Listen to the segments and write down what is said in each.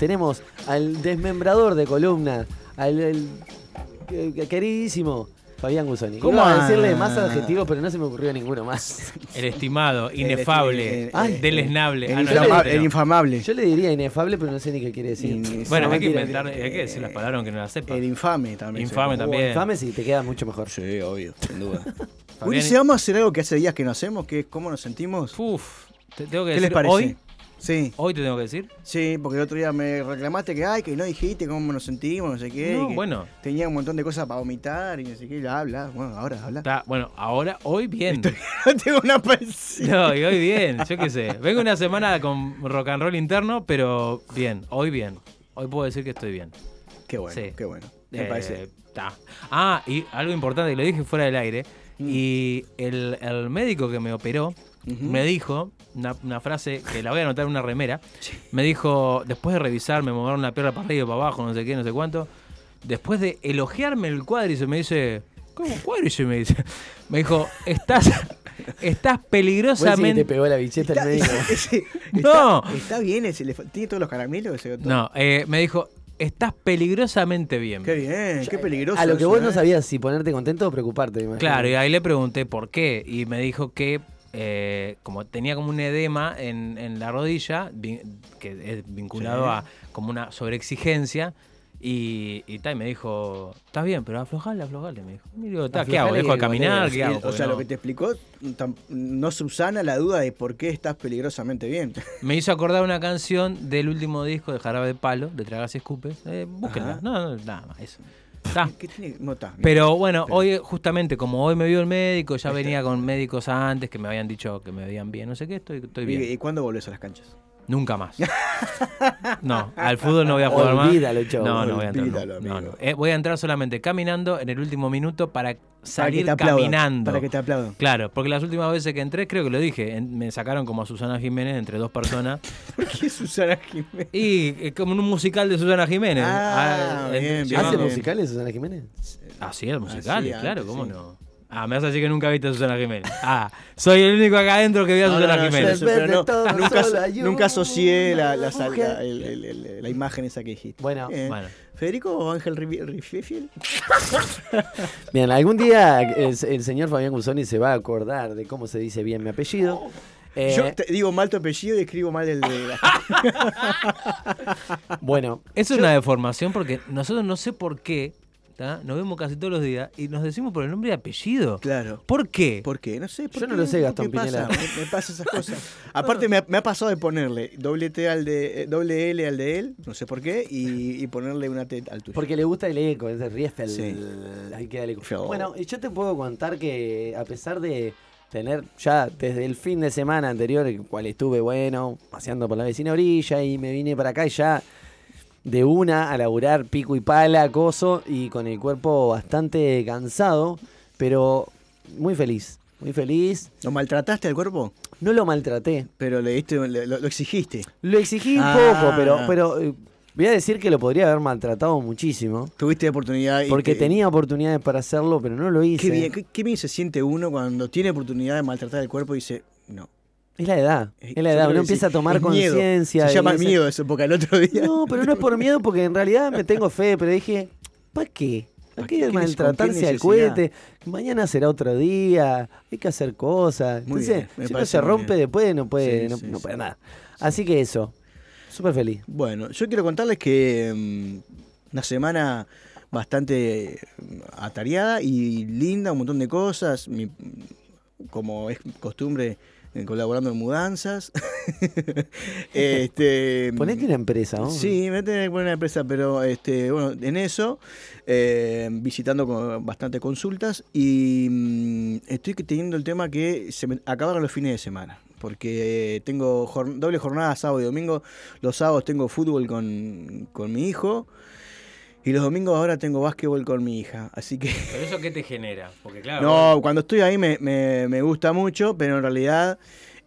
Tenemos al desmembrador de columna, al, el- eh, queridísimo Fabián Gusoni. ¿Cómo a decirle más adjetivos, pero no se me ocurrió ninguno más. El estimado, inefable, Ay. deleznable. El, infamable. Yo le diría inefable, pero no sé ni qué quiere decir. In- Bueno, No, hay que inventar, hay que decir las palabras aunque no las sepa. El infame también. Infame también. Infame si te queda mucho mejor. Sí, obvio, sin duda. Fabián- Ulises, vamos a hacer algo que hace días que no hacemos, que es cómo nos sentimos. Uf, te tengo que ¿Qué decir les parece? hoy, Sí, hoy te tengo que decir. sí, porque el otro día me reclamaste que, ay, que no dijiste cómo nos sentimos, no sé qué. No, y que bueno. Tenía un montón de cosas para vomitar y no sé qué, bla, bla. Bueno, ahora habla. Está, bueno, ahora, hoy bien. Tengo una parecida. No, y hoy bien, yo qué sé. Vengo una semana con rock and roll interno, pero bien, hoy bien. Hoy puedo decir que estoy bien. Qué bueno, Sí. qué bueno. Me Eh, parece. ta. Ah, y algo importante lo dije fuera del aire. Mm. Y el, el médico que me operó me dijo una, una frase que la voy a anotar en una remera. Me dijo, después de revisar, me movieron la pierna para arriba y para abajo, no sé qué, no sé cuánto. Después de elogiarme el cuádriceps, me dice, ¿cómo cuádriceps? Me dice. Me dijo, estás, estás ¿Vos decís que te peligrosamente. pegó la bicheta el médico? No. está, está bien, ese, le tiene todos los caramelos ese. No, eh, me dijo, estás peligrosamente bien. Qué bien, qué peligroso. A lo que eso, vos no ¿eh? sabías si ponerte contento o preocuparte. Claro, y ahí le pregunté por qué. Y me dijo que eh, como tenía como un edema en, en la rodilla, vin- que es vinculado Sí. a como una sobreexigencia. Y, y, ta, y me dijo, estás bien, pero aflojale, aflojale. Me dijo, digo, "Ta, ¿qué hago? ¿Dejo de caminar? goteas". ¿Qué hago? o sea, no- lo que te explicó no subsana la duda de por qué estás peligrosamente bien. Me hizo acordar una canción del último disco de Jarabe de Palo, de Tragas y Escupes. Eh, búsquenla. Ajá. No, no, nada más, eso. Ta. ¿Qué tiene? No está. Pero bueno, Pero- hoy justamente como hoy me vio el médico, ya venía con médicos antes que me habían dicho que me veían bien, no sé qué, estoy, estoy bien. ¿Y, y cuándo volvés a las canchas? Nunca más. No, al fútbol no voy a jugar más. Olvídalo, chavo, No, no voy a entrar. no. olvídalo, No, amigo. no. Eh, voy a entrar solamente caminando en el último minuto para salir para caminando. Para que te aplaudan. Claro, porque las últimas veces que entré, creo que lo dije, en- me sacaron como a Susana Jiménez entre dos personas. ¿Por qué Susana Jiménez? y eh, como en un musical de Susana Jiménez. Ah, Ah, bien, en- bien, ¿Hace bien. musicales Susana Jiménez? Así es, musicales, Así, claro, antes, ¿cómo sí. no? Ah, me vas a decir que nunca viste a Susana Jiménez. Ah, soy el único acá adentro que vio a No, Susana no, no, Jiménez. pero nunca, nunca asocié la, el- imagen esa que dijiste. Bueno. Bueno. ¿Federico o Ángel Rififiel? Bien, algún día el, el señor Fabián Gusoni se va a acordar de cómo se dice bien mi apellido. Eh, Yo te digo mal tu apellido y escribo mal el de la... Bueno, Eso es una deformación porque nosotros no sé por qué, ¿tá? nos vemos casi todos los días y nos decimos por el nombre y apellido. Claro. ¿Por qué? ¿Por qué? No sé. ¿por Yo no lo sé, Gastón ¿Qué pasa? Pinela. Me, me pasa esas cosas. Aparte, me ha, me ha pasado de ponerle doble T al de, eh, doble L al de él, no sé por qué, y, y ponerle una T al tuyo. porque le gusta el eco, es de Riefel. Sí. Ahí queda el eco. Feo. Bueno, y yo te puedo contar que a pesar de tener ya desde el fin de semana anterior, el cual estuve, bueno, paseando por la vecina orilla y me vine para acá y ya de una a laburar pico y pala, coso, y con el cuerpo bastante cansado, pero muy feliz, muy feliz. ¿Lo maltrataste al cuerpo? No lo maltraté. Pero le diste, le- lo, lo exigiste. Lo exigí un Ah. poco, pero, pero eh, voy a decir que lo podría haber maltratado muchísimo. Tuviste oportunidad. y Porque te- tenía oportunidades para hacerlo, pero no lo hice. Qué bien, qué, qué bien se siente uno cuando tiene oportunidad de maltratar el cuerpo y dice, no. Es la edad. Es la edad. Uno empieza a tomar conciencia. Se llama miedo eso, porque el otro día. No, pero no es por miedo, porque en realidad me tengo fe, pero dije, ¿para qué? ¿Para ¿Pa' qué qué? ¿Qué neces- maltratarse al cohete? Mañana será otro día, hay que hacer cosas. Muy Entonces, bien, me si no se rompe bien. después, no puede, Sí, no, sí, no sí. puede nada. Así que eso, súper feliz. Bueno, yo quiero contarles que mm, una semana bastante mm, atareada y linda, un montón de cosas, mi- como es costumbre, colaborando en mudanzas. este, Ponete una empresa, ¿no? Sí, me que poner una empresa, pero este, bueno, en eso, eh, visitando con bastante consultas y mm, estoy teniendo el tema que se me acabaron los fines de semana. Porque eh, tengo jor- doble jornada sábado y domingo. Los sábados tengo fútbol con, con mi hijo. Y los domingos ahora tengo básquetbol con mi hija. Así que ¿Pero eso qué te genera? Porque claro. no, cuando estoy ahí me, me- me gusta mucho, pero en realidad,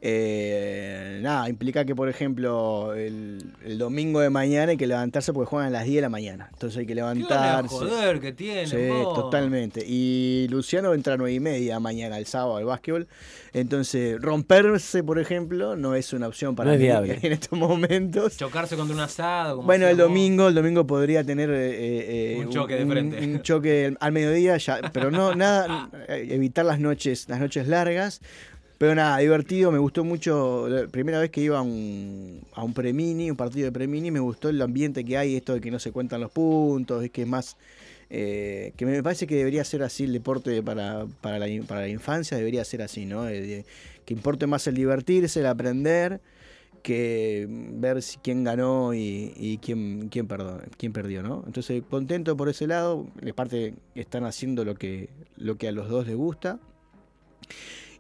eh, nada, implica que, por ejemplo, el, el domingo de mañana hay que levantarse porque juegan a las 10 de la mañana. Entonces hay que ¿Qué levantarse. joder que tiene, Sí, vos? totalmente. Y Luciano entra a 9 y media mañana, el sábado, al básquetbol. Entonces, romperse, por ejemplo, no es una opción para No es mí viable. en estos momentos. Chocarse contra un asado. como Bueno, el domingo, el domingo podría tener eh, eh, Un choque de frente. Un, choque al mediodía, ya, pero no, nada, eh, evitar las noches, las noches largas. Pero nada, divertido, me gustó mucho. La primera vez que iba a un, a un premini, un partido de premini, me gustó el ambiente que hay, esto de que no se cuentan los puntos, es que es más. eh, que me parece que debería ser así el deporte para, para, la, infancia, debería ser así, ¿no? Eh, que importe más el divertirse, el aprender, que ver si quién ganó y, quién, quién, perdió, quién perdió, ¿no? Entonces, contento por ese lado, de parte están haciendo lo que, lo que a los dos les gusta.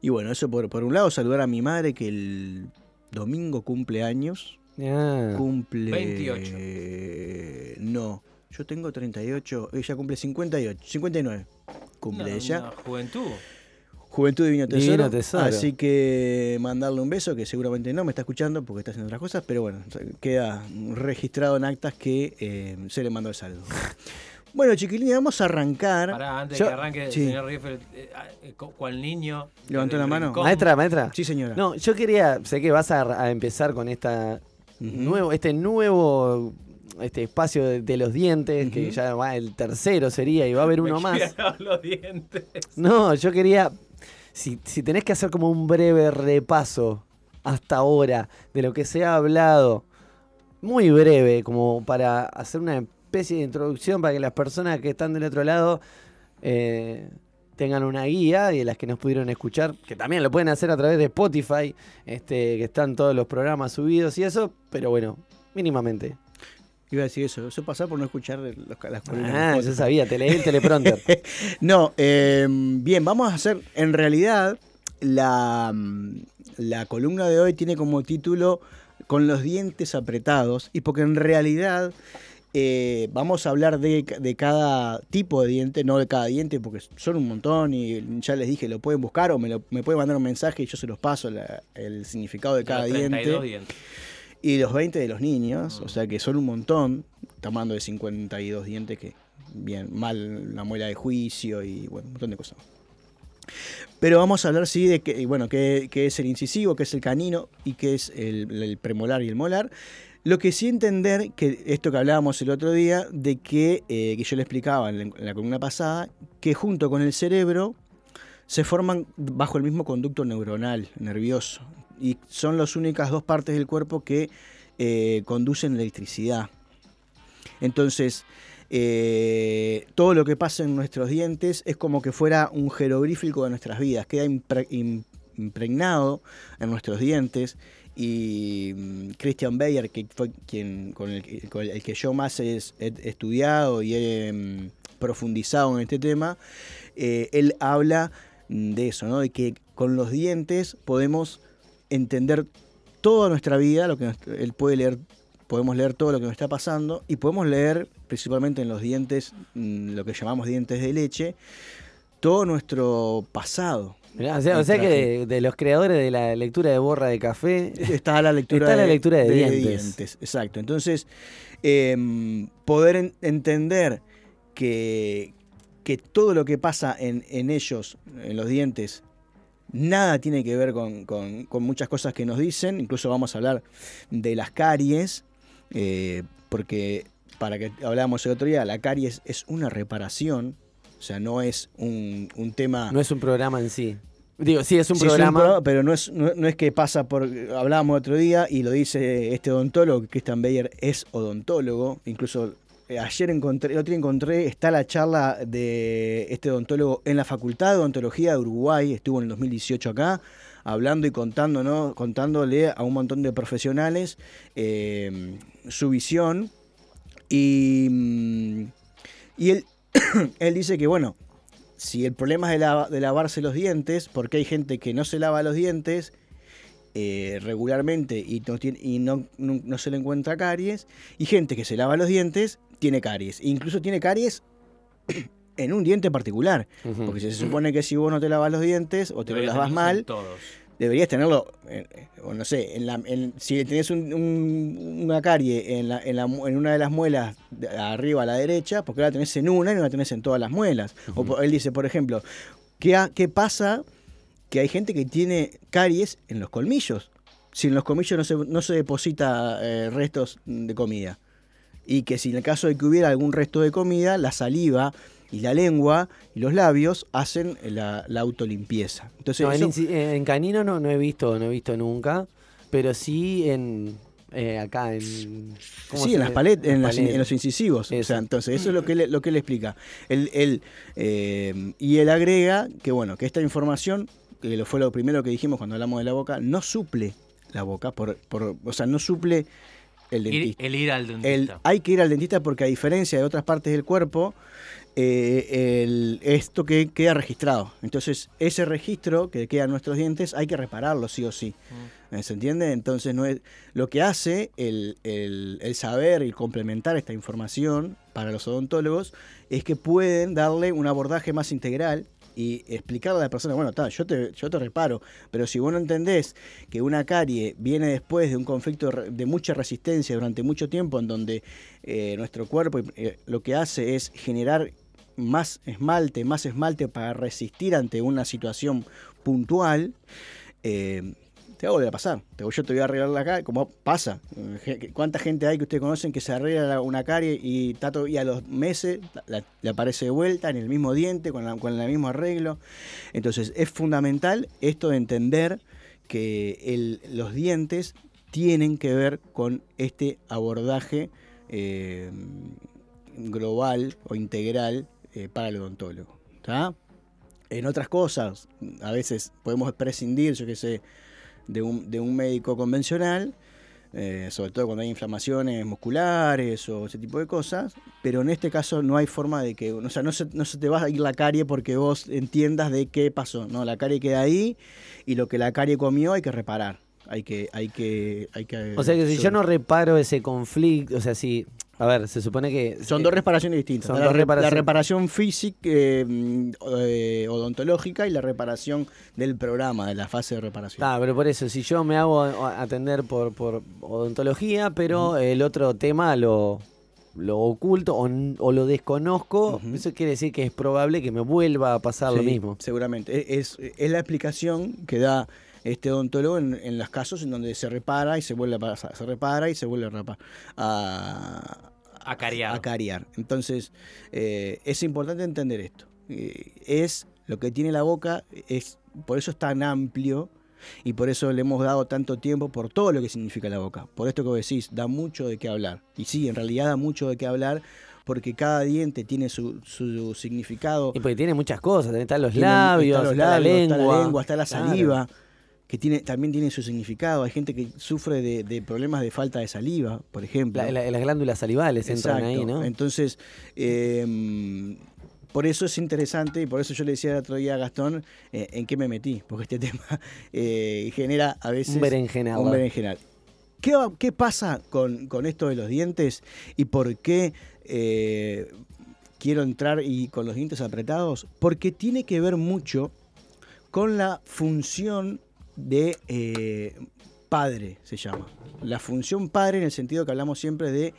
Y bueno, eso por, por un lado, saludar a mi madre que el domingo cumple años. Ah, Cumple... 28. No, yo tengo 38, ella cumple 58, 59. Cumple ella. juventud. Juventud Divino Tesoro. Divino Tesoro. Así que mandarle un beso, que seguramente no me está escuchando porque está haciendo otras cosas, pero bueno, queda registrado en actas que eh, se le mandó el saludo. Bueno, chiquilines, vamos a arrancar. Pará, antes Yo- de que arranque, sí. señor Rieffel, eh, eh, cu- cual niño. ¿Levantó la mano? rincón. maestra, maestra. Sí, señora. No, yo quería, sé que vas a, a empezar con esta nuevo, este nuevo este espacio de, de los dientes, que ya va el tercero sería y va a haber Me uno más. los dientes. No, yo quería, si, si tenés que hacer como un breve repaso hasta ahora de lo que se ha hablado, muy breve, como para hacer una especie de introducción para que las personas que están del otro lado eh, tengan una guía y de las que nos pudieron escuchar, que también lo pueden hacer a través de Spotify, este, que están todos los programas subidos y eso, pero bueno, mínimamente. Iba a decir eso. Eso pasa por no escuchar los- las columnas. de Ah, yo sabía, te leí el teleprompter. No, eh, bien, vamos a hacer, en realidad, la, mm, la columna de hoy tiene como título Con los dientes apretados, y porque en realidad eh, vamos a hablar de, ca- de cada tipo de diente, no de cada diente, porque son un montón y ya les dije, lo pueden buscar o me, lo- me pueden mandar un mensaje y yo se los paso la- el significado de cada Los diente 32 dientes. y los 20 de los niños, o sea que son un montón. Hablando de 52 dientes que, bien, mal la muela de juicio y bueno, un montón de cosas. Pero vamos a hablar, sí, de que, bueno, qué, qué es el incisivo, qué es el canino y qué es el, el premolar y el molar. Lo que sí entender, que esto que hablábamos el otro día, de que, eh, que yo le explicaba en la, columna pasada, que junto con el cerebro se forman bajo el mismo conducto neuronal, nervioso. Y son las únicas dos partes del cuerpo que eh, conducen electricidad. Entonces, eh, todo lo que pasa en nuestros dientes es como que fuera un jeroglífico de nuestras vidas, queda impre- im- impregnado en nuestros dientes. Y mm, Christian Bayer, que fue quien con el, con el que yo más he, estudiado y he mm, profundizado en este tema, eh, él habla de eso, ¿no? de que con los dientes podemos entender toda nuestra vida, lo que él puede leer, podemos leer todo lo que nos está pasando y podemos leer principalmente en los dientes, mm, lo que llamamos dientes de leche, todo nuestro pasado, Mirá, o sea, o sea que de, de los creadores de la lectura de borra de café, Está la lectura, Está la lectura de dientes. Exacto. Entonces, em, poder en- entender que, que todo lo que pasa en, en ellos, en los dientes, nada tiene que ver con, con- con muchas cosas que nos dicen. Incluso vamos a hablar de las caries, eh, porque para que hablábamos el otro día, la caries es una reparación. O sea, no es un, un tema... no es un programa en sí. Digo, sí, es un Sí, es programa. pro- pero no es, no, no es que pasa por. Hablábamos otro día y lo dice este odontólogo, Christian Bayer es odontólogo. Incluso eh, ayer encontré, el otro día encontré, está la charla de este odontólogo en la Facultad de Odontología de Uruguay, estuvo en el 2018 acá, hablando y contando, ¿no? contándole a un montón de profesionales eh, su visión. Y, mm, y él, él dice que, bueno, si el problema es de, lava- de lavarse los dientes, porque hay gente que no se lava los dientes eh, regularmente y, no, tiene- y no, no- no se le encuentra caries, y gente que se lava los dientes tiene caries. Incluso tiene caries en un diente particular. Porque se supone que si vos no te lavas los dientes o te los Deberías lavas mal, Todos. Deberías tenerlo, eh, o no sé, en la, en- si tenés un- un- una carie en, la- en, la mu- en una de las muelas de arriba a la derecha, porque la tenés en una y no la tenés en todas las muelas. O él dice, por ejemplo, ¿qué, ha- ¿qué pasa que hay gente que tiene caries en los colmillos? Si en los colmillos no se, no se deposita eh, restos de comida. Y que si en el caso de que hubiera algún resto de comida, la saliva y la lengua y los labios hacen la, la autolimpieza. Entonces, No, eso- inci- en canino no, no he visto, no he visto nunca, pero sí en eh, acá en ¿cómo Sí, en las le- paletas, en, en los incisivos. O sea, entonces, eso es lo que le, lo que él explica. Él, él, eh, y él agrega que, bueno, que esta información, que lo fue lo primero que dijimos cuando hablamos de la boca, no suple la boca, por, por, o sea, no suple el Ir- dentista. el ir al El- dentista. hay que ir al dentista porque a diferencia de otras partes del cuerpo, eh, el- esto que queda registrado. Entonces, ese registro que queda en nuestros dientes hay que repararlo sí o sí. Mm. ¿Se entiende? Entonces, no es, lo que hace el, el- el saber y complementar esta información para los odontólogos es que pueden darle un abordaje más integral y explicarle a la persona, bueno, ta, yo, te, yo te reparo, pero si vos no entendés que una carie viene después de un conflicto de mucha resistencia durante mucho tiempo, en donde eh, nuestro cuerpo eh, lo que hace es generar más esmalte, más esmalte para resistir ante una situación puntual, eh, te va a volver a pasar. Yo te voy a arreglar la carie, como pasa. Eh, ¿Cuánta gente hay que ustedes conocen que se arregla la- una carie y, todo- y a los meses le aparece de vuelta en el mismo diente, con, con el mismo arreglo? Entonces es fundamental esto de entender que los dientes tienen que ver con este abordaje eh, global o integral eh, para el odontólogo. En otras cosas, a veces podemos prescindir, yo qué sé, de un, de un médico convencional, eh, sobre todo cuando hay inflamaciones musculares o ese tipo de cosas, pero en este caso no hay forma de que, o sea, no se, no se te va a ir la carie porque vos entiendas de qué pasó, no, la carie queda ahí y lo que la carie comió hay que reparar, hay que, hay que, hay que. O sea que si yo no reparo ese conflicto, o sea, si, a ver, se supone que... Son eh, dos reparaciones distintas. son la, dos reparación física, eh, eh, odontológica y la reparación del programa, de la fase de reparación. Está, pero por eso, si yo me hago atender por, por odontología, pero el otro tema lo, lo oculto o, lo desconozco, eso quiere decir que es probable que me vuelva a pasar lo mismo. Seguramente. Es, es la explicación que da este odontólogo en, en los casos en donde se repara y se vuelve a pasar, se repara y se vuelve a, rapa- a, A cariar. a cariar. Entonces, eh, es importante entender esto. Eh, es lo que tiene la boca, es por eso es tan amplio y por eso le hemos dado tanto tiempo por todo lo que significa la boca. Por esto que vos decís, da mucho de qué hablar. Y sí, en realidad da mucho de qué hablar porque cada diente tiene su, su significado. Y porque tiene muchas cosas, están los Tiene- labios, está los está, labios, la está lengua, la lengua, está la Claro. Que tiene, también tiene su significado. Hay gente que sufre de, de problemas de falta de saliva, por ejemplo. La- la- las glándulas salivales entran ahí, ¿no? Entonces, eh, por eso es interesante y por eso yo le decía el otro día a Gastón eh, en qué me metí, porque este tema eh, genera a veces Un berenjenal. un berenjenal. ¿Qué, qué pasa con, con esto de los dientes y por qué eh, quiero entrar y con los dientes apretados? Porque tiene que ver mucho con la función de eh, padre, se llama. La función padre en el sentido que hablamos siempre de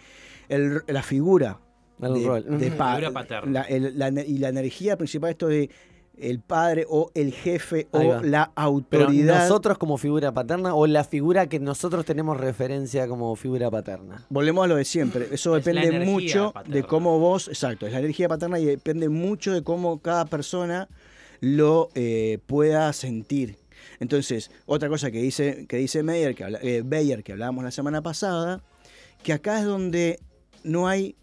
el- la figura El de, rol. de Ujú. pa- Figura paterna. la- el- la y la energía principal esto de el padre o el jefe o la Pero autoridad. nosotros como figura paterna o la figura que nosotros tenemos referencia como figura paterna. Volvemos a lo de siempre. Eso Es depende mucho paterna. de cómo vos, exacto, es la energía paterna y depende mucho de cómo cada persona lo eh, pueda sentir. Entonces, otra cosa que dice, que dice Meyer, que habla- eh, Beyer, que hablábamos la semana pasada, que acá es donde no hay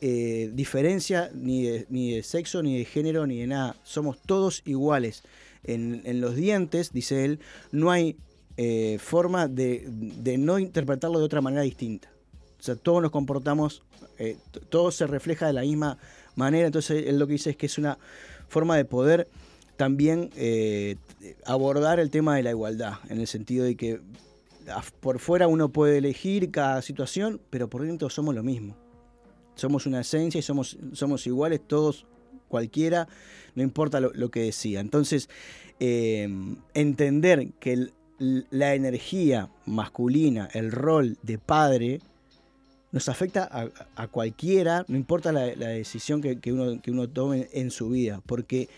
eh, diferencia ni de, ni de sexo, ni de género, ni de nada. Somos todos iguales. En, en los dientes, dice él, no hay eh, forma de, de no interpretarlo de otra manera distinta. O sea, todos nos comportamos, eh, todo se refleja de la misma manera. Entonces, él lo que dice es que es una forma de poder también eh, abordar el tema de la igualdad, en el sentido de que por fuera uno puede elegir cada situación, pero por dentro somos lo mismo. Somos una esencia y somos, somos iguales todos, cualquiera, no importa lo, que decía. Entonces, eh, entender que la energía masculina, el rol de padre, nos afecta a, a cualquiera, no importa la, la decisión que, que uno, que uno tome en su vida, porque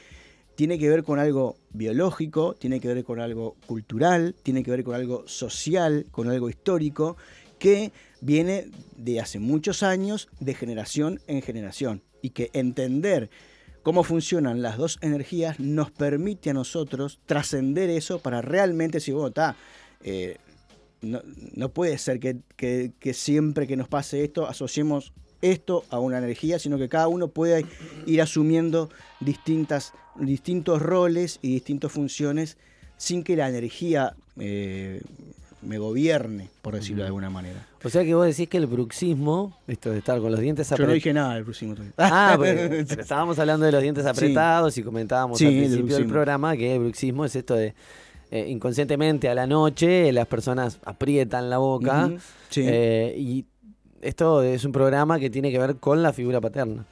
tiene que ver con algo biológico, tiene que ver con algo cultural, tiene que ver con algo social, con algo histórico, que viene de hace muchos años, de generación en generación, y que entender cómo funcionan las dos energías nos permite a nosotros trascender eso para realmente decir, bueno, está, eh, no, puede ser que siempre que nos pase esto asociemos esto a una energía, sino que cada uno pueda ir asumiendo distintas, distintos roles y distintas funciones sin que la energía eh, me gobierne, por decirlo de alguna manera. O sea que vos decís que el bruxismo, esto de estar con los dientes Yo no apretados. dije nada del próximo todavía. Ah, pero, pero estábamos hablando de los dientes apretados y comentábamos Sí, al principio del bruxismo. programa que el bruxismo es esto de eh, inconscientemente a la noche las personas aprietan la boca sí. eh, y esto es un programa que tiene que ver con la figura paterna.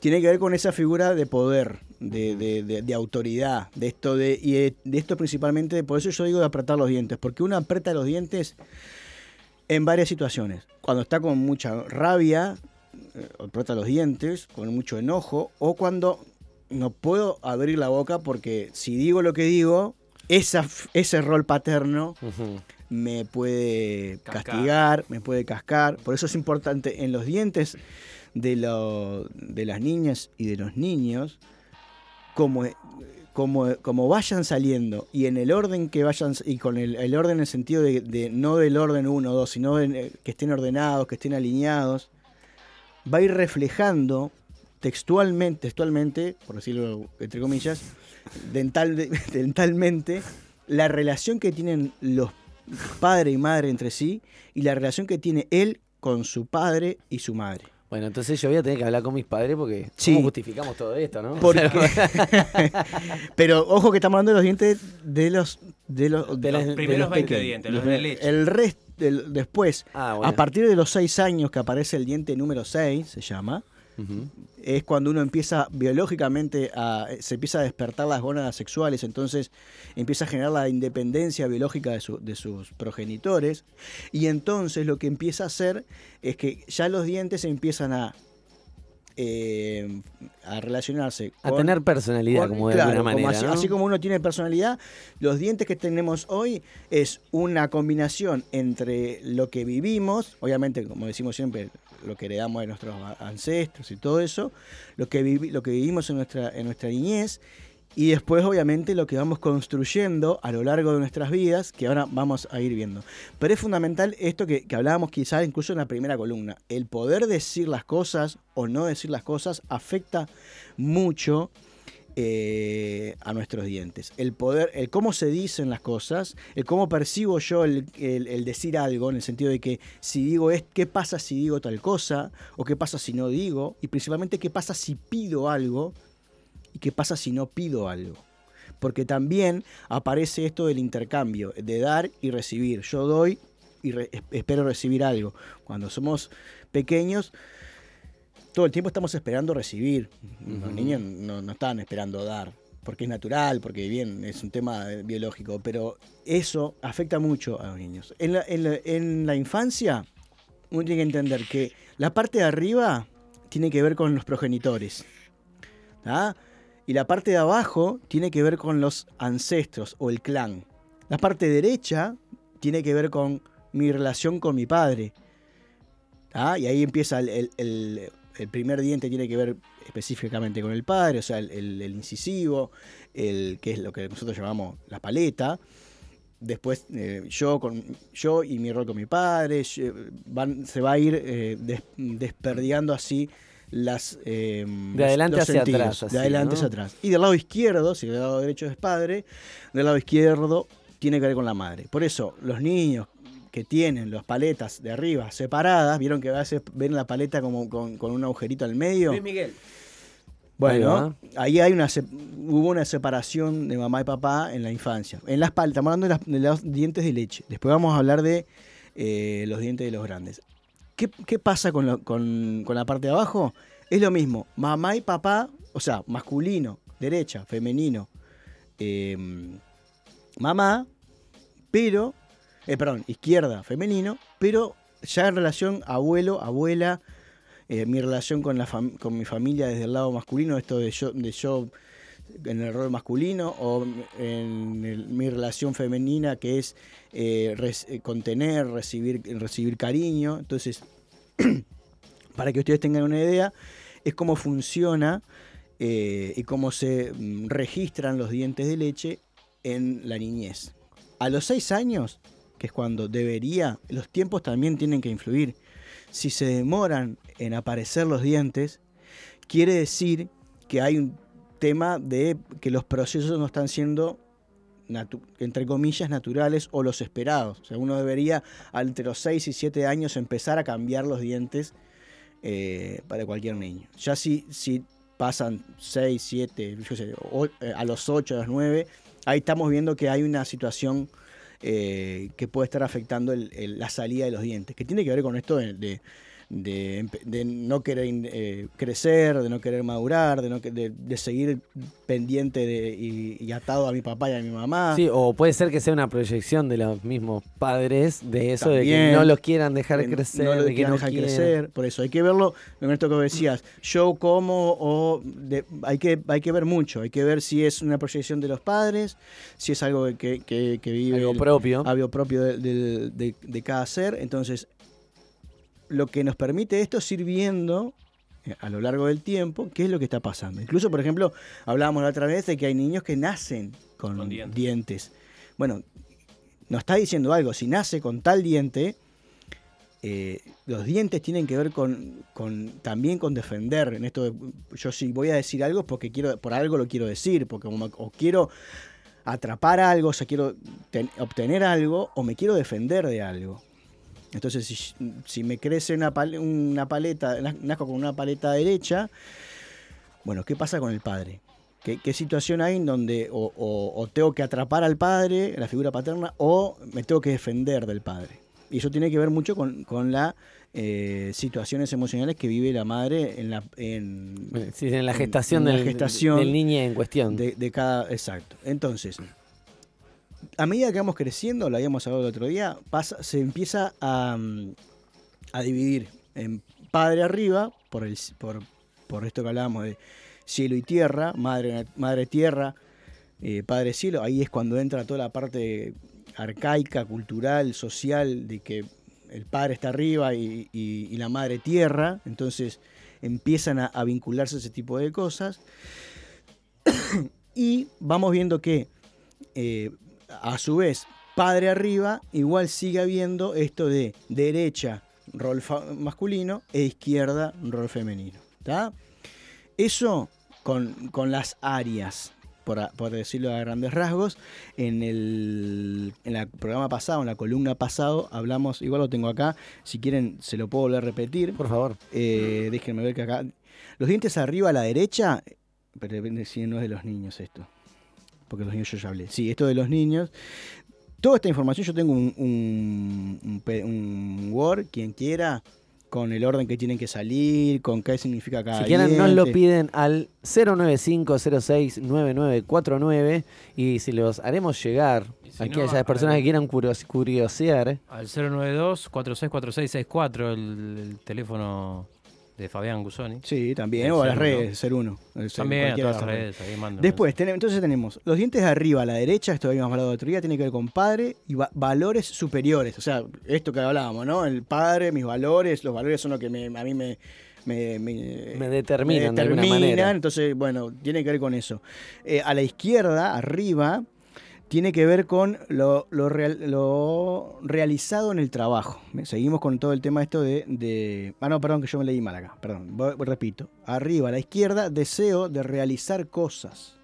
tiene que ver con esa figura de poder, de, de- de- de autoridad, de esto de, y de, esto principalmente, por eso yo digo de apretar los dientes, porque uno aprieta los dientes en varias situaciones. Cuando está con mucha rabia, eh, aprieta los dientes, con mucho enojo, o cuando no puedo abrir la boca porque si digo lo que digo, esa, ese rol paterno. Me puede Cascar. castigar, me puede cascar. Por eso es importante en los dientes de, lo- de las niñas y de los niños, como, como, como vayan saliendo y en el orden que vayan, y con el, el orden en el sentido de, de no del orden 1 o 2, sino de- que estén ordenados, que estén alineados, va a ir reflejando textualmente, textualmente, por decirlo entre comillas, dental, dentalmente, la relación que tienen los padre y madre entre sí y la relación que tiene él con su padre y su madre. Bueno, entonces yo voy a tener que hablar con mis padres porque Sí. ¿cómo justificamos todo esto, no? Porque- Pero ojo que estamos hablando de los dientes de los de los, De los primeros los 20 pequeños. dientes, los de leche. El resto después, Ah, bueno. a partir de los 6 años que aparece el diente número 6, se llama, Es cuando uno empieza biológicamente a se empieza a despertar las gónadas sexuales, entonces empieza a generar la independencia biológica de, su- de sus progenitores y entonces lo que empieza a hacer es que ya los dientes empiezan a eh, a relacionarse A tener personalidad, con- como de claro, alguna como manera. así, ¿no? así como uno tiene personalidad, los dientes que tenemos hoy es una combinación entre lo que vivimos, obviamente, como decimos siempre, lo que heredamos de nuestros ancestros y todo eso, lo que, lo que vivimos en nuestra, en nuestra niñez, y después, obviamente, lo que vamos construyendo a lo largo de nuestras vidas, que ahora vamos a ir viendo. Pero es fundamental esto que, que hablábamos quizás incluso en la primera columna. El poder decir las cosas o no decir las cosas afecta mucho eh, a nuestros dientes. El poder, el cómo se dicen las cosas, el cómo percibo yo el, decir algo, en el sentido de que si digo es, qué pasa si digo tal cosa, o qué pasa si no digo, y principalmente qué pasa si pido algo, y qué pasa si no pido algo. Porque también aparece esto del intercambio, de dar y recibir. Yo doy y espero recibir algo. Cuando somos pequeños, todo el tiempo estamos esperando recibir. Los niños no, no están esperando dar. porque es natural, porque bien, es un tema biológico, pero eso afecta mucho a los niños. En la, en la- en la infancia, uno tiene que entender que la parte de arriba tiene que ver con los progenitores. ¿tá? Y la parte de abajo tiene que ver con los ancestros o el clan. La parte derecha tiene que ver con mi relación con mi padre. ¿tá? Y ahí empieza el, el- el- el primer diente, tiene que ver específicamente con el padre, o sea, el, el- el incisivo, el, que es lo que nosotros llamamos la paleta. Después eh, yo, con, yo y mi rol con mi padre, yo- van- se va a ir eh, des- desperdigando así las eh, De adelante los hacia sentidos, atrás, así, de adelante ¿no? hacia atrás. Y del lado izquierdo, si del lado derecho es padre, del lado izquierdo tiene que ver con la madre. Por eso, los niños que tienen las paletas de arriba separadas, vieron que a veces ven la paleta como con, con un agujerito al medio. Miguel. Bueno, ahí hay una hubo una separación de mamá y papá en la infancia. En las paletas, estamos hablando de, las- de los dientes de leche. Después vamos a hablar de eh, los dientes de los grandes. ¿Qué, qué pasa con, lo- con- con la parte de abajo? Es lo mismo, mamá y papá, o sea, masculino, derecha, femenino, eh, mamá, pero, eh, perdón, izquierda, femenino, pero ya en relación abuelo, abuela, eh, mi relación con, la con mi familia desde el lado masculino, esto de yo, de yo en el rol masculino, o en mi relación femenina que es eh, contener, recibir, recibir cariño. Entonces, para que ustedes tengan una idea, es cómo funciona y cómo se mm, registran los dientes de leche en la niñez. A los seis años, que es cuando debería, los tiempos también tienen que influir. Si se demoran en aparecer los dientes, quiere decir que hay un tema de que los procesos no están siendo, entre comillas, naturales o los esperados. Uno debería, entre los 6 y 7 años, empezar a cambiar los dientes eh, para cualquier niño. Ya si, si pasan 6, 7, yo sé, eh, a los 8, a los 9, ahí estamos viendo que hay una situación eh, que puede estar afectando el- el- la salida de los dientes, que tiene que ver con esto de, de- de no querer eh, crecer, de no querer madurar, de, no de, de seguir pendiente de, y, y atado a mi papá y a mi mamá. Sí, o puede ser que sea una proyección de los mismos padres de eso, de que no los quieran dejar crecer, no de que quieran no dejar quieren. crecer. Por eso hay que verlo, en esto que decías, yo como o de- hay, que, hay que ver mucho, hay que ver si es una proyección de los padres, si es algo que, que- que vive Algo el- propio. algo propio de- de cada ser. Entonces, lo que nos permite esto es ir viendo eh, a lo largo del tiempo qué es lo que está pasando. Incluso, por ejemplo, hablábamos la otra vez de que hay niños que nacen con, Con dientes. dientes. Bueno, nos está diciendo algo, si nace con tal diente, eh, los dientes tienen que ver con, con- también con defender. En esto, de- yo si voy a decir algo es porque quiero, por algo lo quiero decir, porque como- o quiero atrapar algo, o sea, quiero ten- obtener algo, o me quiero defender de algo. Entonces, si, si me crece una, pal- una paleta, na- nazco con una paleta derecha, bueno, ¿qué pasa con el padre? ¿Qué, qué situación hay en donde o, o- o tengo que atrapar al padre, la figura paterna, o me tengo que defender del padre? Y eso tiene que ver mucho con, con las situaciones emocionales que vive la madre en la, en, Sí, en la gestación, en la del, gestación del niño en cuestión. de, de cada. Exacto. Entonces, a medida que vamos creciendo, lo habíamos hablado el otro día, pasa, se empieza a, mm, a dividir en padre arriba, por, el, por, esto que hablábamos de cielo y tierra, madre, madre tierra, eh, padre cielo. Ahí es cuando entra toda la parte arcaica, cultural, social, de que el padre está arriba y, la madre tierra. Entonces empiezan a, a vincularse ese tipo de cosas. Y vamos viendo que, eh, a su vez, padre arriba, igual sigue habiendo esto de derecha, rol masculino, e izquierda, rol femenino. ¿tá? Eso con, con las áreas, por, por decirlo a grandes rasgos, en el, en el programa pasado, en la columna pasado, hablamos, igual lo tengo acá, si quieren se lo puedo volver a repetir. Por favor. Eh, déjenme ver que acá. Los dientes arriba a la derecha. Pero depende si no es de los niños esto. Porque los niños yo ya hablé. Sí, esto de los niños. Toda esta información yo tengo un, un, un pe- un Word, quien quiera, con el orden que tienen que salir, con qué significa cada Si quieren, nos lo piden al 095069949 y si los haremos llegar Y si a no, aquellas personas a- que quieran curios- curiosear, Al 092-464664, el, el teléfono de Fabián Gusoni. Sí, también, o a las redes, ser uno. También a todas las de redes, ahí mandan Después, entonces tenemos los dientes de arriba a la derecha, esto habíamos hablado otro día, tiene que ver con padre y va- valores superiores. O sea, esto que hablábamos, ¿no? El padre, mis valores, los valores son lo que me- a mí me, me, me- Me determinan me de alguna determinan, manera. Entonces, bueno, tiene que ver con eso. Eh, a la izquierda, arriba, tiene que ver con lo, lo real- lo realizado en el trabajo. Seguimos con todo el tema esto de, de- Ah, no, perdón, que yo me leí mal acá. Perdón, repito. Arriba, a la izquierda, deseo de realizar cosas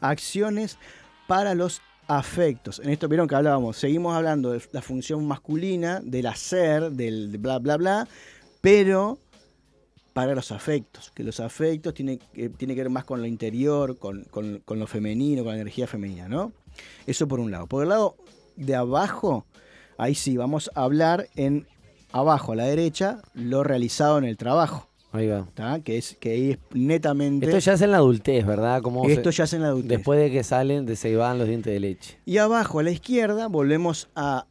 acciones para los afectos. En esto vieron que hablábamos, seguimos hablando de la función masculina, del hacer, del bla, bla, bla, pero para los afectos, que los afectos tienen que tiene que ver más con lo interior, con, con- con lo femenino, con la energía femenina, ¿no? Eso por un lado. Por el lado de abajo, ahí sí, vamos a hablar en abajo a la derecha, lo realizado en el trabajo, ahí va. ¿tá? que es que ahí es netamente... Esto ya es en la adultez, ¿verdad? Como esto se- ya es en la adultez. después de que salen, de se van los dientes de leche. Y abajo a la izquierda volvemos a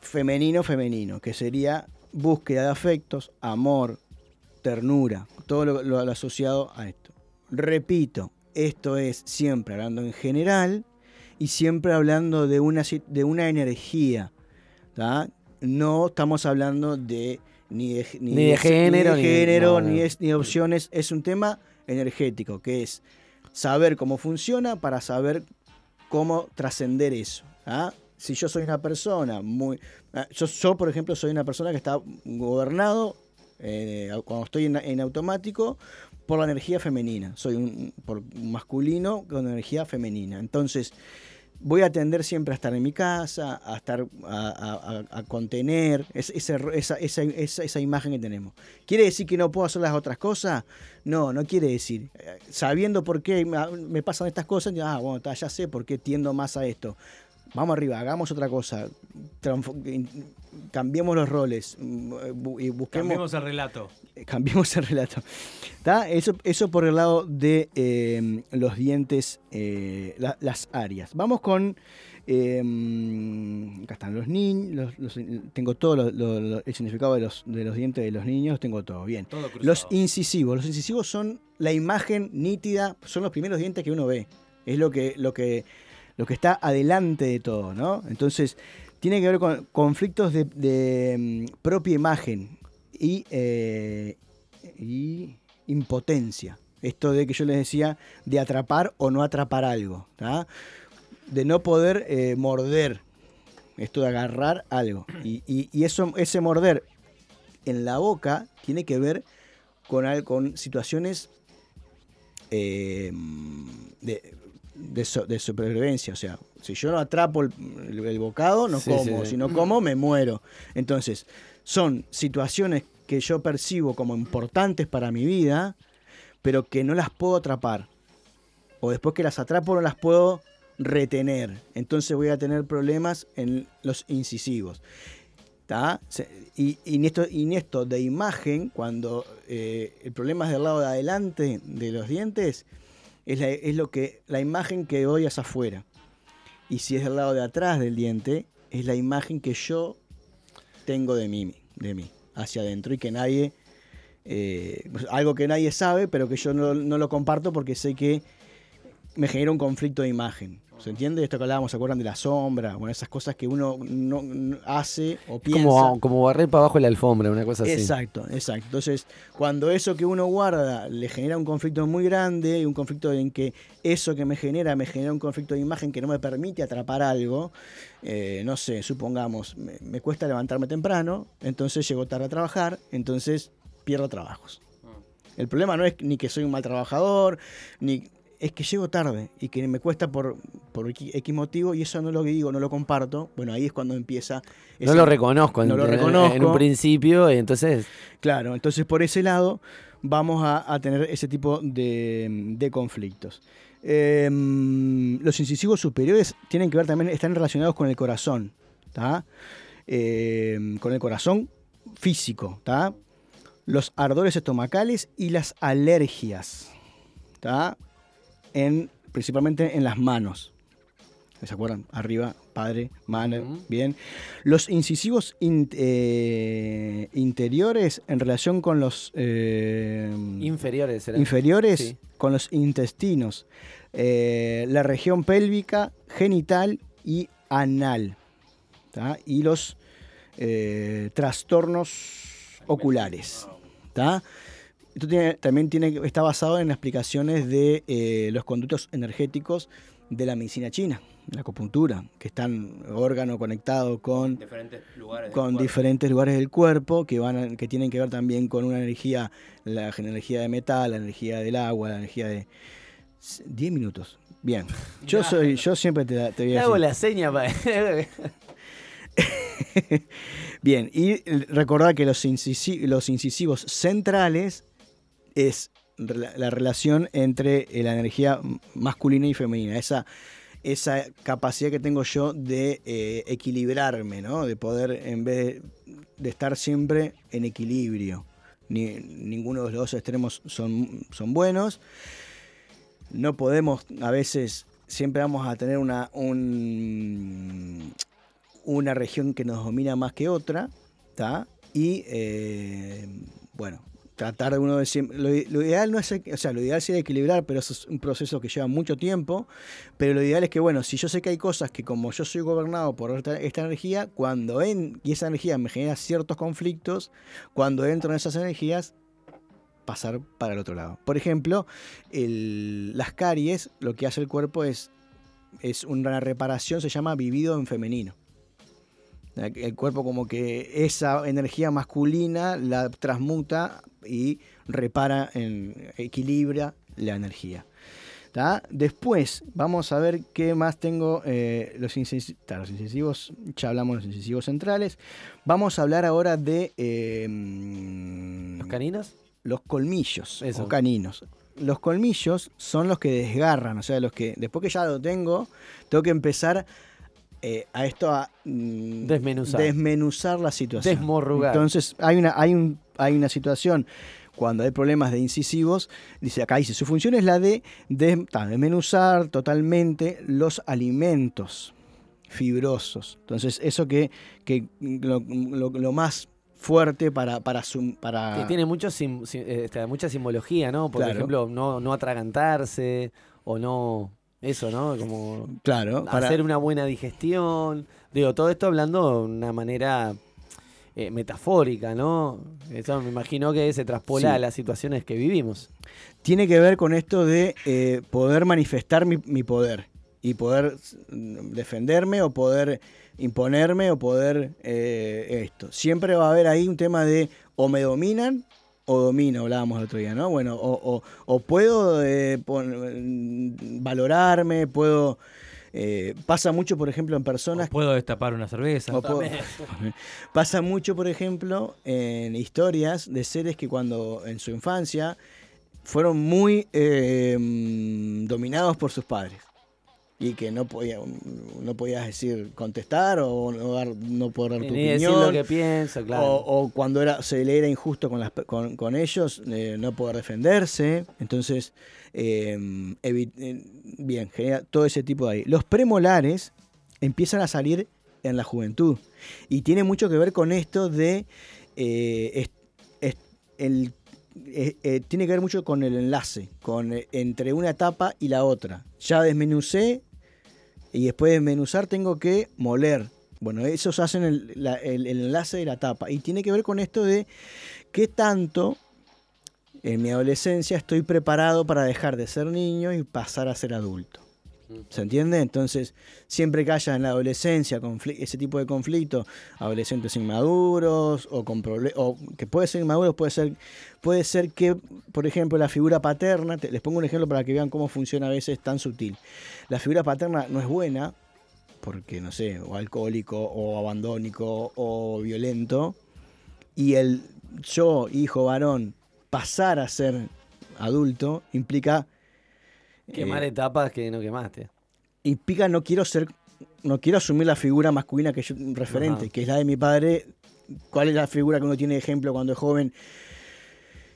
femenino femenino, que sería búsqueda de afectos, amor, ternura, todo lo, lo- lo asociado a esto. Repito, esto es siempre hablando en general y siempre hablando de una, de una energía. ¿tá? No estamos hablando de ni de, Ni de género, ni, de género, no, ni no. es- ni de opciones. Es un tema energético, que es saber cómo funciona para saber cómo trascender eso. ¿ah? Si yo soy una persona muy... ah, Yo, yo, por ejemplo, soy una persona que está gobernado eh, cuando estoy en, en automático por la energía femenina. Soy un por un masculino con energía femenina. Entonces, voy a tender siempre a estar en mi casa, a estar a, contener esa, esa, esa- esa imagen que tenemos. ¿Quiere decir que no puedo hacer las otras cosas? No, no quiere decir. Eh, Sabiendo por qué me, pasan estas cosas, ah, bueno, ya sé por qué tiendo más a esto. Vamos arriba, hagamos otra cosa. Cambiemos los roles mm, y busquemos Cambiemos el relato. cambiemos el relato. ¿Tá? Eso, eso por el lado de eh, los dientes, eh, la- las áreas. Vamos con. eh, acá están los niños. tengo todo lo- lo- lo- el significado de los, de los dientes de los niños, tengo todo. Bien. Todo. Los incisivos. Los incisivos son la imagen nítida, son los primeros dientes que uno ve. Es lo que, lo que, lo que está adelante de todo, ¿no? Entonces, tiene que ver con conflictos de, mm, propia imagen y, eh, y impotencia. Esto de que yo les decía, de atrapar o no atrapar algo, ¿tá? De no poder eh, morder. Esto de agarrar algo. Y, eso, ese morder en la boca tiene que ver con situaciones eh, de, de so- de supervivencia. O sea, si yo no atrapo el, el- el bocado, no Sí, como. sí. Si no como, me muero. Entonces, son situaciones que yo percibo como importantes para mi vida, pero que no las puedo atrapar. O después que las atrapo, no las puedo retener. Entonces voy a tener problemas en los incisivos. Y, y en esto, y en esto de imagen, cuando eh, el problema es del lado de adelante de los dientes, es, la- es lo que la imagen que doy hacia afuera. Y si es del lado de atrás del diente, es la imagen que yo tengo de mí, de mí hacia adentro y que nadie, eh, algo que nadie sabe, pero que yo no, no lo comparto porque sé que me genera un conflicto de imagen. ¿Se entiende? Esto que hablábamos, ¿se acuerdan de la sombra? Bueno, esas cosas que uno no, no hace o piensa. Como, como barrer para abajo la alfombra, una cosa así. Exacto, exacto. Entonces, cuando eso que uno guarda le genera un conflicto muy grande y un conflicto en que eso que me genera me genera un conflicto de imagen que no me permite atrapar algo, eh, no sé, supongamos, me, me cuesta levantarme temprano, entonces llego tarde a trabajar, entonces pierdo trabajos. El problema no es ni que soy un mal trabajador, ni es que llego tarde y que me cuesta por, por X motivo y eso no lo digo, no lo comparto. Bueno, ahí es cuando empieza... No ese- lo reconozco, No lo reconozco. en un principio, y entonces Claro, entonces por ese lado vamos a, a tener ese tipo de, de conflictos. Eh, los incisivos superiores tienen que ver también, están relacionados con el corazón. Eh, con el corazón físico, ¿tá? los ardores estomacales y las alergias. ¿tá? En, principalmente en las manos. ¿Se acuerdan? Arriba, padre, mano, bien. Los incisivos in- eh, interiores en relación con los eh, Inferiores, ¿será? inferiores, Sí. con los intestinos. Eh, la región pélvica, genital y anal. ¿tá? Y los trastornos oculares. ¿tá? Esto tiene- también tiene, está basado en explicaciones de eh, los conductos energéticos de la medicina china, la acupuntura, que están órgano conectado con, Diferentes lugares. con diferentes lugares del cuerpo que, van a- que tienen que ver también con una energía, la energía de metal, la energía del agua, la energía de... 10 minutos. Bien. Yo soy, yo siempre te, te voy a hago la seña para. Bien, y recordar que los incisivos centrales es la relación entre eh, la energía masculina y femenina. Esa, esa capacidad que tengo yo de eh, equilibrarme, ¿no? De poder, en vez de, estar siempre en equilibrio. Ni- ninguno de los dos extremos son, son buenos. No podemos, a veces, siempre vamos a tener una, un, una región que nos domina más que otra, ¿tá? Y eh, bueno, tratar uno de siempre. Lo, lo ideal no es, o sea, lo ideal sería equilibrar, pero eso es un proceso que lleva mucho tiempo. Pero lo ideal es que, bueno, si yo sé que hay cosas que como yo soy gobernado por esta, energía, cuando en, y esa energía me genera ciertos conflictos, cuando entro en esas energías, pasar para el otro lado. Por ejemplo, las caries, lo que hace el cuerpo es, es una reparación, se llama vivido en femenino. El cuerpo como que esa energía masculina la transmuta y repara, en, equilibra la energía. ¿tá? Después vamos a ver qué más tengo. eh, los, incis- tá, los incisivos, ya hablamos de los incisivos centrales. Vamos a hablar ahora de eh, ¿Los caninos? los colmillos Eso. o caninos. Los colmillos son los que desgarran, o sea, los que después que ya lo tengo, tengo que empezar eh, a esto a mm, Desmenuzar. desmenuzar la situación. Desmorrugar. Entonces, hay una, hay, un, hay una situación cuando hay problemas de incisivos, dice acá dice, su función es la de, desmenuzar totalmente los alimentos fibrosos. Entonces, eso que, que lo, lo- lo más fuerte para, para, Que tiene mucho sim- sim- este, mucha simbología, ¿no? Por Claro. ejemplo, no, no atragantarse o no. Eso, ¿no? Como Claro, para, hacer una buena digestión. Digo, todo esto hablando de una manera eh, metafórica, ¿no? Eso me imagino que se traspola Sí. a las situaciones que vivimos. tiene que ver con esto de eh, poder manifestar mi, mi poder y poder defenderme o poder imponerme o poder eh, esto. Siempre va a haber ahí un tema de o me dominan o domino, hablábamos el otro día, ¿no? Bueno, o, o- o puedo eh, pon- valorarme, puedo... eh, pasa mucho, por ejemplo, en personas Puedo destapar una cerveza. puedo- Pasa mucho, por ejemplo, en historias de seres que cuando en su infancia fueron muy eh, mm, dominados por sus padres y que no podía, no podías decir contestar o no, dar, no poder dar tu Ni decir opinión. lo que pienso, claro. O, o cuando era, se le era injusto con, las con, con ellos, eh, no poder defenderse. Entonces, eh, evi- eh, bien, genera todo ese tipo de ahí. Los premolares empiezan a salir en la juventud. Y tiene mucho que ver con esto de. eh, es- es- el, eh, eh, tiene que ver mucho con el enlace, con, eh, entre una etapa y la otra. Ya desmenucé y después de desmenuzar tengo que moler. Bueno, esos hacen el, el- el enlace de la tapa. Y tiene que ver con esto de qué tanto en mi adolescencia estoy preparado para dejar de ser niño y pasar a ser adulto. ¿Se entiende? Entonces, siempre que haya en la adolescencia ese tipo de conflicto, adolescentes inmaduros o con o que puede ser inmaduros, puede ser, puede ser que, por ejemplo, la figura paterna, te- les pongo un ejemplo para que vean cómo funciona a veces tan sutil. La figura paterna no es buena porque, no sé, o alcohólico o abandónico o violento, y el yo, hijo varón, pasar a ser adulto implica Quemar eh, etapas que no quemaste. implica no quiero ser, no quiero asumir la figura masculina que yo referente, Ajá. que es la de mi padre. ¿Cuál es la figura que uno tiene de ejemplo cuando es joven?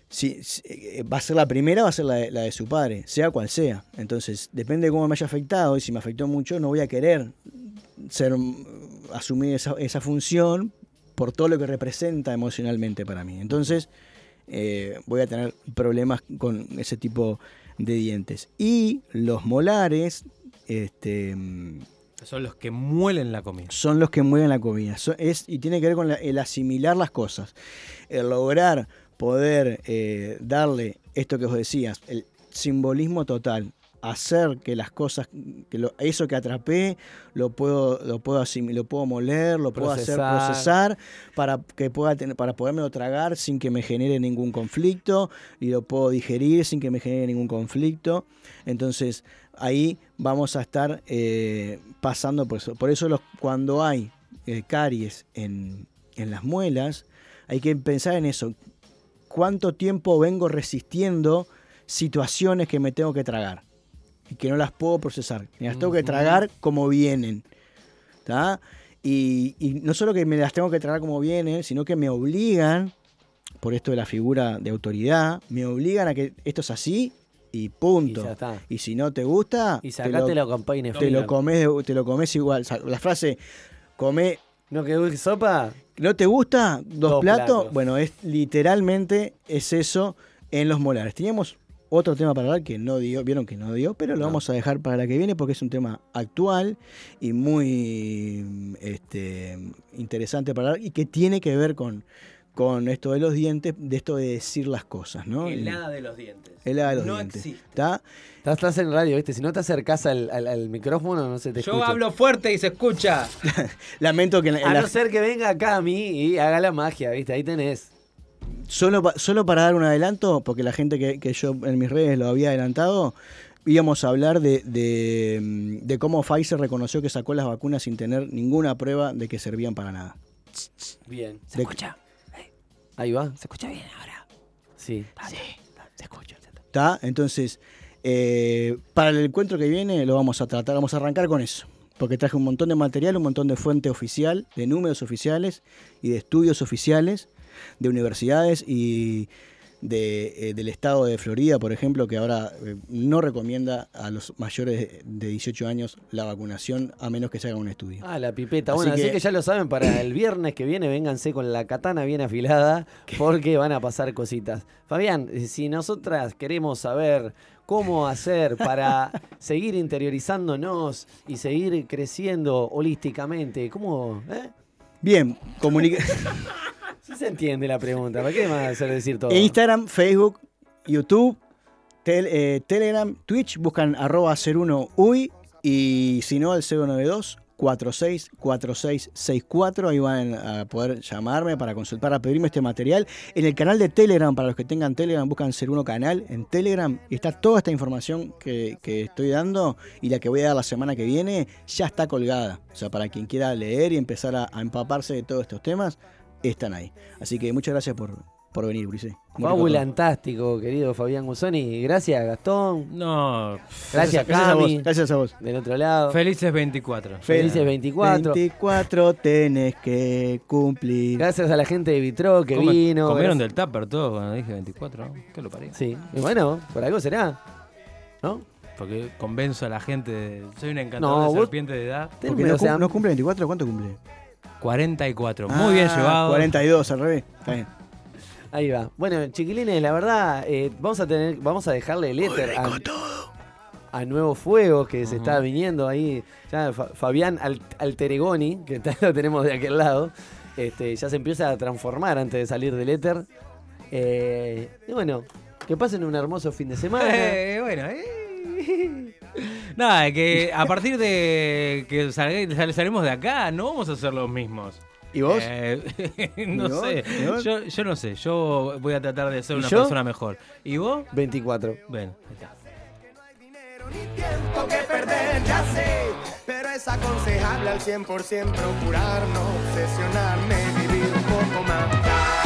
si, si- eh, va a ser la primera, va a ser la de, la de su padre, sea cual sea. Entonces, depende de cómo me haya afectado y si me afectó mucho, no voy a querer ser mm, asumir esa, esa función por todo lo que representa emocionalmente para mí. Entonces, eh, voy a tener problemas con ese tipo de dientes. Y los molares, este, Son los que muelen la comida. son los que mueven la comida. So- es, y tiene que ver con la- el asimilar las cosas. El lograr poder eh, darle esto que vos decías, el simbolismo total. Hacer que las cosas, que lo- eso que atrapé, lo puedo, lo puedo asim- lo puedo moler, lo puedo hacer Procesar. procesar para que pueda tener, para podérmelo tragar sin que me genere ningún conflicto, y lo puedo digerir sin que me genere ningún conflicto. Entonces, ahí vamos a estar eh, pasando por eso. Por eso los, cuando hay eh, caries en, en las muelas, hay que pensar en eso. ¿Cuánto tiempo vengo resistiendo situaciones que me tengo que tragar? Y que no las puedo procesar. Me las tengo que tragar como vienen. ¿tá? Y, y no solo que me las tengo que tragar como vienen, sino que me obligan, por esto de la figura de autoridad, me obligan a que esto es así y Y punto. ya está. Y si no te gusta, Y te lo, campaña te lo comes, te lo comes igual. La frase, come, ¿No que sopa? ¿no te gusta? Dos, Dos platos. platos. Bueno, es literalmente es eso en los molares. Teníamos otro tema para hablar que no dio, vieron que no dio, pero lo No. vamos a dejar para la que viene porque es un tema actual y muy este, interesante para hablar y que tiene que ver con, con esto de los dientes, de esto de decir las cosas, ¿no? Helada de los dientes. Helada de los no dientes. existe. ¿Está? Estás, estás en radio, ¿viste? Si no te acercás al, al- al micrófono, no se te Yo escucha. hablo fuerte y se escucha. Lamento que en la- en A la- no ser que venga acá a mí y haga la magia, ¿viste? Ahí tenés. Solo, pa- solo para dar un adelanto, porque la gente que, que yo en mis redes lo había adelantado, íbamos a hablar de, de, mm, de cómo Pfizer reconoció que sacó las vacunas sin tener ninguna prueba de que servían para nada. Bien. Se escucha. Ahí va. ¿Se escucha bien ahora? Sí. Se escucha. ¿Está? Entonces, eh, para el encuentro que viene lo vamos a tratar, vamos a arrancar con eso. Porque traje un montón de material, un montón de fuente oficial, de números oficiales y de estudios oficiales de universidades y de, eh, del estado de Florida, por ejemplo, que ahora eh, no recomienda a los mayores de 18 años la vacunación a menos que se haga un estudio. Ah, la pipeta. Así Bueno, así que- ya lo saben, para el viernes que viene, vénganse con la katana bien afilada, porque van a pasar cositas. Fabián, eh, si nosotras queremos saber cómo hacer para seguir interiorizándonos y seguir creciendo holísticamente, ¿cómo? eh? Bien, comunica Sí se entiende la pregunta, ¿para qué a hacer decir todo? Instagram, Facebook, YouTube, eh, Telegram, Twitch, buscan arroba 01UI y si no al 092 464664, ahí van a poder llamarme para consultar, para pedirme este material. En el canal de Telegram, para los que tengan Telegram, buscan 01 canal en Telegram está toda esta información que, que estoy dando y la que voy a dar la semana que viene, ya está colgada. O sea, para quien quiera leer y empezar a, a empaparse de todos estos temas, están ahí. Así que muchas gracias por, por venir, Ulises. Fabulantástico, querido Fabián Guzoni. Gracias, Gastón. No. Gracias, Gracias a vos. Cami. Gracias a vos. Del otro lado. Felices 24. Felices 24. 24 tenés que cumplir. Gracias a la gente de Vitro que Come- vino. Comieron Gracias- del tupper todo cuando dije 24. ¿no? ¿Qué lo paría? Sí, y bueno, por algo será. ¿No? Porque convenzo a la gente. de- Soy una encantadora No, de serpiente de edad. Porque no, o sea, cum- no cumple 24, ¿cuánto cumple? 44. Muy bien Ah, llevado. 42, al revés. Está bien. Ahí va. Bueno, chiquilines, la verdad, eh, vamos a tener, vamos a dejarle el éter a, a Nuevo Fuego que se está viniendo ahí. Ya Fa- Fabián Al- Alteregoni, que está- lo tenemos de aquel lado, este, ya se empieza a transformar antes de salir del éter. Eh, y bueno, que pasen un hermoso fin de semana. Eh, bueno, eh. Nada, que a partir de que salga- sal- salimos de acá, no vamos a ser los mismos. ¿Y vos? Eh, no ¿Y vos? sé. ¿Y vos? Yo, yo no sé. Yo voy a tratar de ser ¿Y una yo? persona mejor. ¿Y vos? 24. Bueno, ahí está. ni tiempo que perder, ya sé. Pero es aconsejable al 100% procurar no obsesionarme, vivir un poco más.